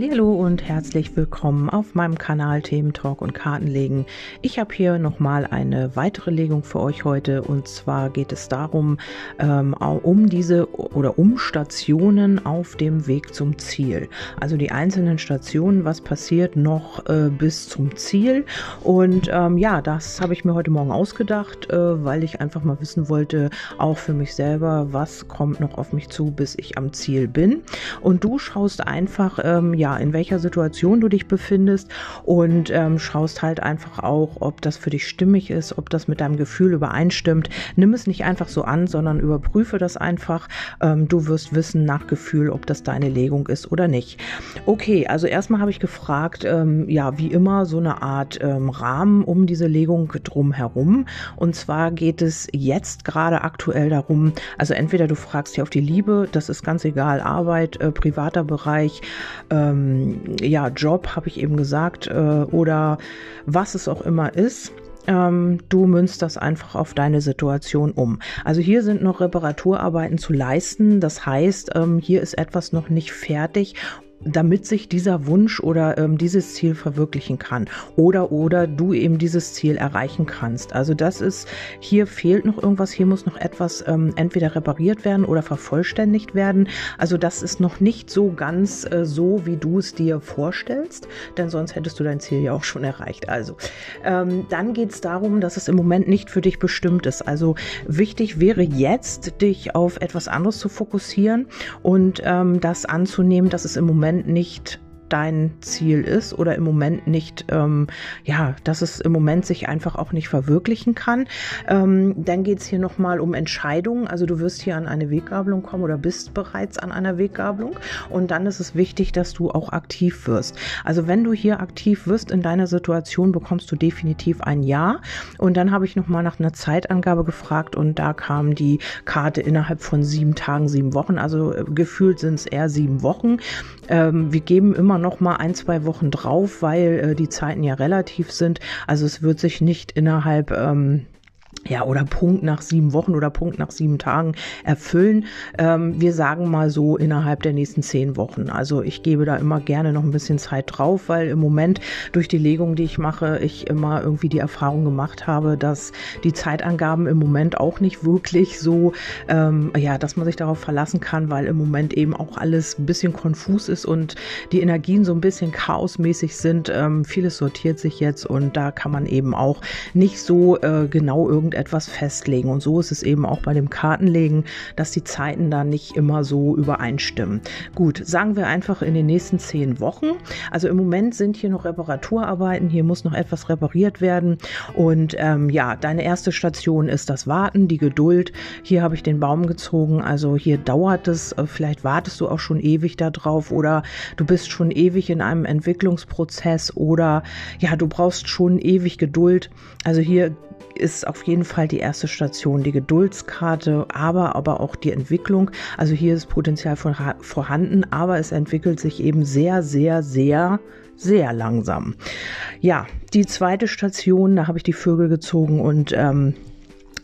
Hallo und herzlich willkommen auf meinem Kanal Themen Talk und Kartenlegen. Ich habe hier nochmal eine weitere Legung für euch heute und zwar geht es darum, ähm, um diese oder um Stationen auf dem Weg zum Ziel. Also die einzelnen Stationen, was passiert noch äh, bis zum Ziel. Und ähm, ja, das habe ich mir heute Morgen ausgedacht, äh, weil ich einfach mal wissen wollte, auch für mich selber, was kommt noch auf mich zu, bis ich am Ziel bin. Und du schaust einfach, ähm, ja, ja, in welcher Situation du dich befindest und ähm, schaust halt einfach auch, ob das für dich stimmig ist, ob das mit deinem Gefühl übereinstimmt. Nimm es nicht einfach so an, sondern überprüfe das einfach. Ähm, du wirst wissen nach Gefühl, ob das deine Legung ist oder nicht. Okay, also erstmal habe ich gefragt, ähm, ja, wie immer so eine Art ähm, Rahmen um diese Legung drum herum. Und zwar geht es jetzt gerade aktuell darum, also entweder du fragst hier auf die Liebe, das ist ganz egal, Arbeit, äh, privater Bereich, ähm, ähm, ja, Job, habe ich eben gesagt, äh, oder was es auch immer ist. Ähm, du münzt das einfach auf deine Situation um. Also hier sind noch Reparaturarbeiten zu leisten. Das heißt, ähm, hier ist etwas noch nicht fertig damit sich dieser Wunsch oder ähm, dieses Ziel verwirklichen kann oder oder du eben dieses Ziel erreichen kannst. Also das ist hier fehlt noch irgendwas, hier muss noch etwas ähm, entweder repariert werden oder vervollständigt werden. Also das ist noch nicht so ganz äh, so, wie du es dir vorstellst, denn sonst hättest du dein Ziel ja auch schon erreicht. Also ähm, dann geht es darum, dass es im Moment nicht für dich bestimmt ist. Also wichtig wäre jetzt, dich auf etwas anderes zu fokussieren und ähm, das anzunehmen, dass es im Moment Moment nicht dein Ziel ist oder im Moment nicht, ähm, ja, dass es im Moment sich einfach auch nicht verwirklichen kann. Ähm, dann geht es hier nochmal um Entscheidungen. Also du wirst hier an eine Weggabelung kommen oder bist bereits an einer Weggabelung. Und dann ist es wichtig, dass du auch aktiv wirst. Also wenn du hier aktiv wirst in deiner Situation, bekommst du definitiv ein Ja. Und dann habe ich nochmal nach einer Zeitangabe gefragt und da kam die Karte innerhalb von sieben Tagen, sieben Wochen. Also äh, gefühlt sind es eher sieben Wochen. Ähm, wir geben immer noch mal ein, zwei Wochen drauf, weil äh, die Zeiten ja relativ sind. Also es wird sich nicht innerhalb ähm, ja, oder Punkt nach sieben Wochen oder Punkt nach sieben Tagen erfüllen. Ähm, wir sagen mal so innerhalb der nächsten zehn Wochen. Also ich gebe da immer gerne noch ein bisschen Zeit drauf, weil im Moment durch die Legung, die ich mache, ich immer irgendwie die Erfahrung gemacht habe, dass die Zeitangaben im Moment auch nicht wirklich so, ähm, ja, dass man sich darauf verlassen kann, weil im Moment eben auch alles ein bisschen konfus ist und die Energien so ein bisschen chaosmäßig sind. Ähm, vieles sortiert sich jetzt und da kann man eben auch nicht so äh, genau irgendetwas etwas festlegen. Und so ist es eben auch bei dem Kartenlegen, dass die Zeiten da nicht immer so übereinstimmen. Gut, sagen wir einfach in den nächsten zehn Wochen. Also im Moment sind hier noch Reparaturarbeiten, hier muss noch etwas repariert werden. Und ähm, ja, deine erste Station ist das Warten, die Geduld. Hier habe ich den Baum gezogen, also hier dauert es, äh, vielleicht wartest du auch schon ewig darauf oder du bist schon ewig in einem Entwicklungsprozess oder ja, du brauchst schon ewig Geduld. Also hier ist auf jeden Fall die erste Station die Geduldskarte, aber, aber auch die Entwicklung. Also hier ist Potenzial vorhanden, aber es entwickelt sich eben sehr, sehr, sehr, sehr langsam. Ja, die zweite Station, da habe ich die Vögel gezogen und ähm,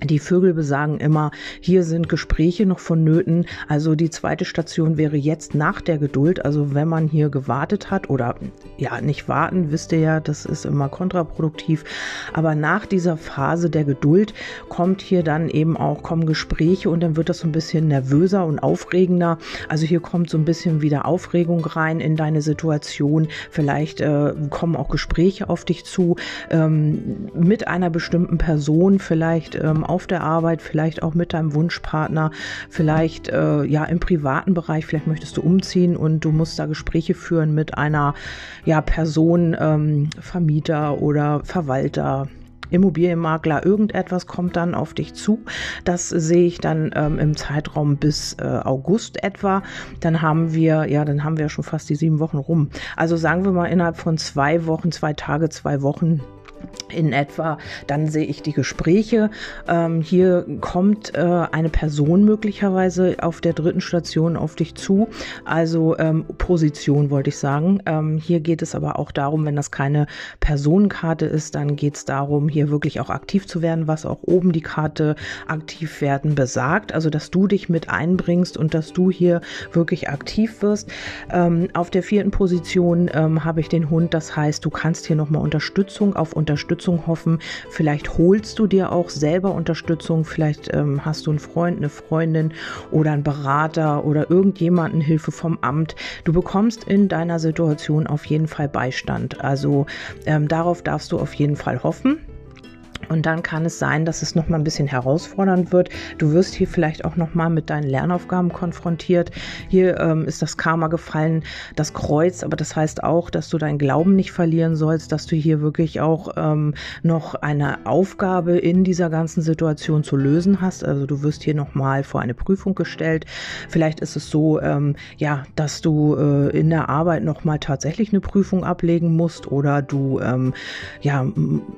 die Vögel besagen immer, hier sind Gespräche noch vonnöten. Also die zweite Station wäre jetzt nach der Geduld. Also wenn man hier gewartet hat oder ja, nicht warten, wisst ihr ja, das ist immer kontraproduktiv. Aber nach dieser Phase der Geduld kommt hier dann eben auch, kommen Gespräche und dann wird das so ein bisschen nervöser und aufregender. Also hier kommt so ein bisschen wieder Aufregung rein in deine Situation. Vielleicht äh, kommen auch Gespräche auf dich zu ähm, mit einer bestimmten Person, vielleicht ähm, auf der Arbeit, vielleicht auch mit deinem Wunschpartner, vielleicht äh, ja im privaten Bereich, vielleicht möchtest du umziehen und du musst da Gespräche führen mit einer ja, Person, ähm, Vermieter oder Verwalter. Immobilienmakler, irgendetwas kommt dann auf dich zu. Das sehe ich dann ähm, im Zeitraum bis äh, August etwa. Dann haben wir, ja, dann haben wir schon fast die sieben Wochen rum. Also sagen wir mal innerhalb von zwei Wochen, zwei Tage, zwei Wochen in etwa, dann sehe ich die Gespräche. Ähm, hier kommt äh, eine Person möglicherweise auf der dritten Station auf dich zu. Also ähm, Position wollte ich sagen. Ähm, hier geht es aber auch darum, wenn das keine Personenkarte ist, dann geht es darum, hier wirklich auch aktiv zu werden, was auch oben die Karte aktiv werden besagt. Also dass du dich mit einbringst und dass du hier wirklich aktiv wirst. Ähm, auf der vierten Position ähm, habe ich den Hund. Das heißt, du kannst hier nochmal Unterstützung auf Unterstützung Unterstützung hoffen. Vielleicht holst du dir auch selber Unterstützung. Vielleicht ähm, hast du einen Freund, eine Freundin oder einen Berater oder irgendjemanden Hilfe vom Amt. Du bekommst in deiner Situation auf jeden Fall Beistand. Also ähm, darauf darfst du auf jeden Fall hoffen. Und dann kann es sein, dass es noch mal ein bisschen herausfordernd wird. Du wirst hier vielleicht auch noch mal mit deinen Lernaufgaben konfrontiert. Hier ähm, ist das Karma gefallen, das Kreuz, aber das heißt auch, dass du deinen Glauben nicht verlieren sollst, dass du hier wirklich auch ähm, noch eine Aufgabe in dieser ganzen Situation zu lösen hast. Also du wirst hier noch mal vor eine Prüfung gestellt. Vielleicht ist es so, ähm, ja, dass du äh, in der Arbeit noch mal tatsächlich eine Prüfung ablegen musst oder du ähm, ja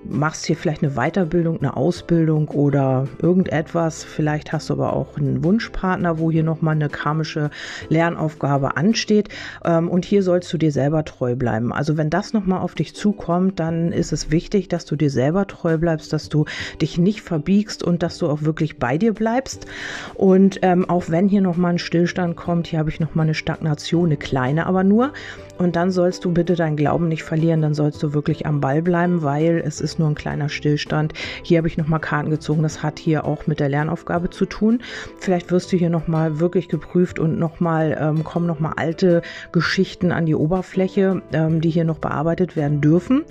machst hier vielleicht eine weitere Weiterbildung, eine Ausbildung oder irgendetwas. Vielleicht hast du aber auch einen Wunschpartner, wo hier nochmal eine karmische Lernaufgabe ansteht. Ähm, und hier sollst du dir selber treu bleiben. Also wenn das nochmal auf dich zukommt, dann ist es wichtig, dass du dir selber treu bleibst, dass du dich nicht verbiegst und dass du auch wirklich bei dir bleibst. Und ähm, auch wenn hier nochmal ein Stillstand kommt, hier habe ich nochmal eine Stagnation, eine kleine aber nur. Und dann sollst du bitte deinen Glauben nicht verlieren, dann sollst du wirklich am Ball bleiben, weil es ist nur ein kleiner Stillstand. Hier habe ich nochmal Karten gezogen. Das hat hier auch mit der Lernaufgabe zu tun. Vielleicht wirst du hier nochmal wirklich geprüft und nochmal ähm, kommen nochmal alte Geschichten an die Oberfläche, ähm, die hier noch bearbeitet werden dürfen.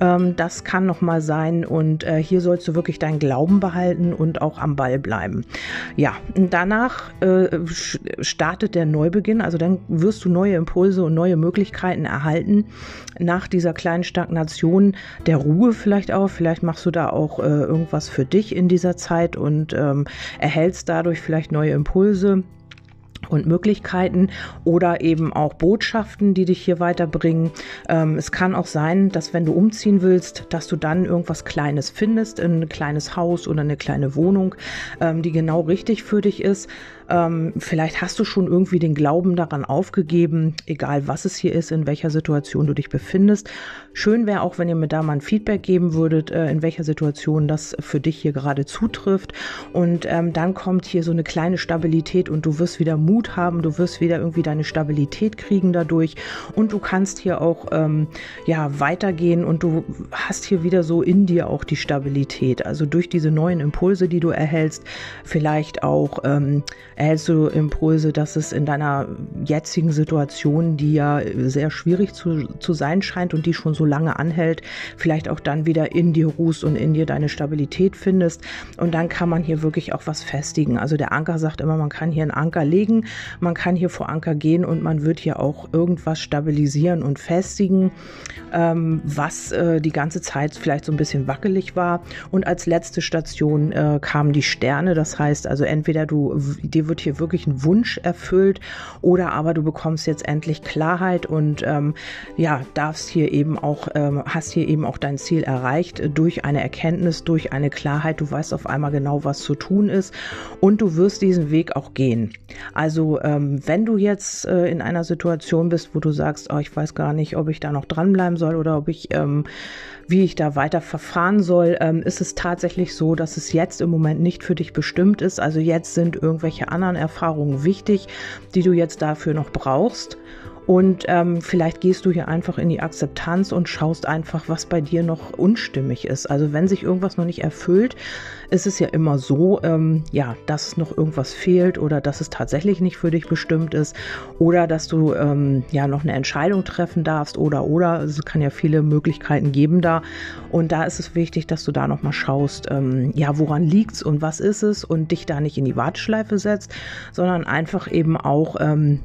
Ähm, das kann nochmal sein und äh, hier sollst du wirklich deinen Glauben behalten und auch am Ball bleiben. Ja, danach äh, startet der Neubeginn. Also dann wirst du neue Impulse und neue Möglichkeiten erhalten nach dieser kleinen Stagnation der Ruhe vielleicht auch. Vielleicht machst du da auch äh, irgendwas für dich in dieser Zeit und ähm, erhältst dadurch vielleicht neue Impulse und Möglichkeiten oder eben auch Botschaften, die dich hier weiterbringen. Ähm, es kann auch sein, dass wenn du umziehen willst, dass du dann irgendwas Kleines findest, ein kleines Haus oder eine kleine Wohnung, ähm, die genau richtig für dich ist. Ähm, vielleicht hast du schon irgendwie den Glauben daran aufgegeben, egal was es hier ist, in welcher Situation du dich befindest. Schön wäre auch, wenn ihr mir da mal ein Feedback geben würdet, äh, in welcher Situation das für dich hier gerade zutrifft. Und ähm, dann kommt hier so eine kleine Stabilität und du wirst wieder Mut haben, du wirst wieder irgendwie deine Stabilität kriegen dadurch und du kannst hier auch ähm, ja weitergehen und du hast hier wieder so in dir auch die Stabilität. Also durch diese neuen Impulse, die du erhältst, vielleicht auch ähm, du Impulse, dass es in deiner jetzigen Situation, die ja sehr schwierig zu, zu sein scheint und die schon so lange anhält, vielleicht auch dann wieder in dir ruhst und in dir deine Stabilität findest. Und dann kann man hier wirklich auch was festigen. Also der Anker sagt immer, man kann hier einen Anker legen, man kann hier vor Anker gehen und man wird hier auch irgendwas stabilisieren und festigen, ähm, was äh, die ganze Zeit vielleicht so ein bisschen wackelig war. Und als letzte Station äh, kamen die Sterne. Das heißt also entweder du dir wird hier wirklich ein Wunsch erfüllt oder aber du bekommst jetzt endlich Klarheit und ähm, ja, darfst hier eben auch, ähm, hast hier eben auch dein Ziel erreicht durch eine Erkenntnis, durch eine Klarheit. Du weißt auf einmal genau, was zu tun ist und du wirst diesen Weg auch gehen. Also ähm, wenn du jetzt äh, in einer Situation bist, wo du sagst, oh, ich weiß gar nicht, ob ich da noch dranbleiben soll oder ob ich ähm, wie ich da weiter verfahren soll, ähm, ist es tatsächlich so, dass es jetzt im Moment nicht für dich bestimmt ist. Also jetzt sind irgendwelche anderen Erfahrungen wichtig, die du jetzt dafür noch brauchst. Und ähm, vielleicht gehst du hier einfach in die Akzeptanz und schaust einfach, was bei dir noch unstimmig ist. Also wenn sich irgendwas noch nicht erfüllt, ist es ja immer so, ähm, ja, dass noch irgendwas fehlt oder dass es tatsächlich nicht für dich bestimmt ist oder dass du ähm, ja noch eine Entscheidung treffen darfst oder oder. Es kann ja viele Möglichkeiten geben da. Und da ist es wichtig, dass du da nochmal schaust, ähm, ja, woran liegt's und was ist es und dich da nicht in die Warteschleife setzt, sondern einfach eben auch ähm,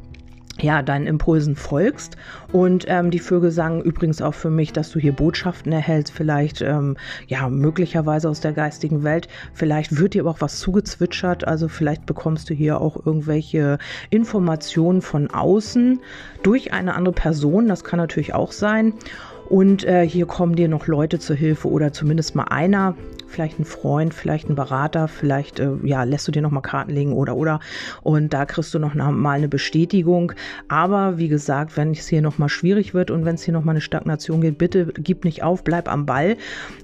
ja, deinen Impulsen folgst. Und ähm, die Vögel sagen übrigens auch für mich, dass du hier Botschaften erhältst, vielleicht ähm, ja möglicherweise aus der geistigen Welt. Vielleicht wird dir aber auch was zugezwitschert, also vielleicht bekommst du hier auch irgendwelche Informationen von außen durch eine andere Person. Das kann natürlich auch sein. Und äh, hier kommen dir noch Leute zur Hilfe oder zumindest mal einer, vielleicht ein Freund, vielleicht ein Berater, vielleicht äh, ja, lässt du dir noch mal Karten legen oder oder und da kriegst du noch mal eine Bestätigung. Aber wie gesagt, wenn es hier noch mal schwierig wird und wenn es hier noch mal eine Stagnation geht, bitte gib nicht auf, bleib am Ball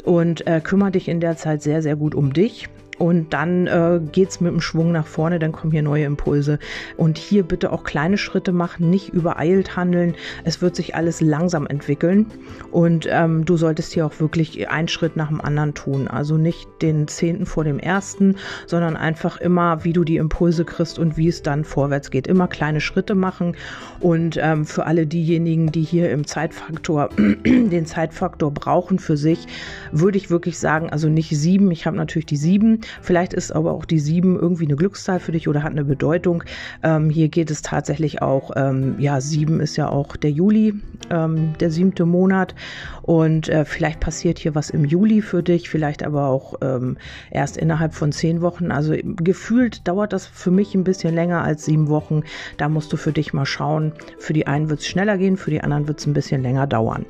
und äh, kümmere dich in der Zeit sehr sehr gut um dich. Und dann äh, geht es mit dem Schwung nach vorne, dann kommen hier neue Impulse. Und hier bitte auch kleine Schritte machen, nicht übereilt handeln. Es wird sich alles langsam entwickeln. Und ähm, du solltest hier auch wirklich einen Schritt nach dem anderen tun. Also nicht den zehnten vor dem ersten, sondern einfach immer, wie du die Impulse kriegst und wie es dann vorwärts geht. Immer kleine Schritte machen. Und ähm, für alle diejenigen, die hier im Zeitfaktor, den Zeitfaktor brauchen für sich, würde ich wirklich sagen, also nicht sieben. Ich habe natürlich die sieben Vielleicht ist aber auch die 7 irgendwie eine Glückszahl für dich oder hat eine Bedeutung. Ähm, hier geht es tatsächlich auch, ähm, ja, 7 ist ja auch der Juli, ähm, der siebte Monat. Und äh, vielleicht passiert hier was im Juli für dich, vielleicht aber auch ähm, erst innerhalb von zehn Wochen. Also gefühlt dauert das für mich ein bisschen länger als sieben Wochen. Da musst du für dich mal schauen. Für die einen wird es schneller gehen, für die anderen wird es ein bisschen länger dauern.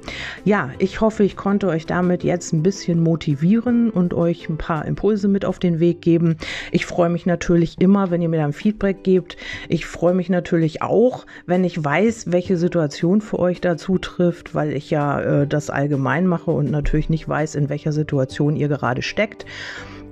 Ja, ich hoffe, ich konnte euch damit jetzt ein bisschen motivieren und euch ein paar Impulse mit auf den Weg geben. Ich freue mich natürlich immer, wenn ihr mir dann Feedback gebt. Ich freue mich natürlich auch, wenn ich weiß, welche Situation für euch da zutrifft, weil ich ja äh, das allgemein mache und natürlich nicht weiß, in welcher Situation ihr gerade steckt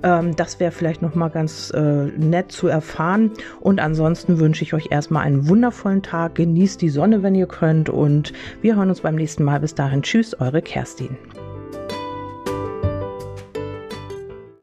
ähm, das wäre vielleicht noch mal ganz äh, nett zu erfahren. Und ansonsten wünsche ich euch erstmal einen wundervollen Tag. Genießt die Sonne, wenn ihr könnt. Und wir hören uns beim nächsten Mal. Bis dahin. Tschüss, eure Kerstin.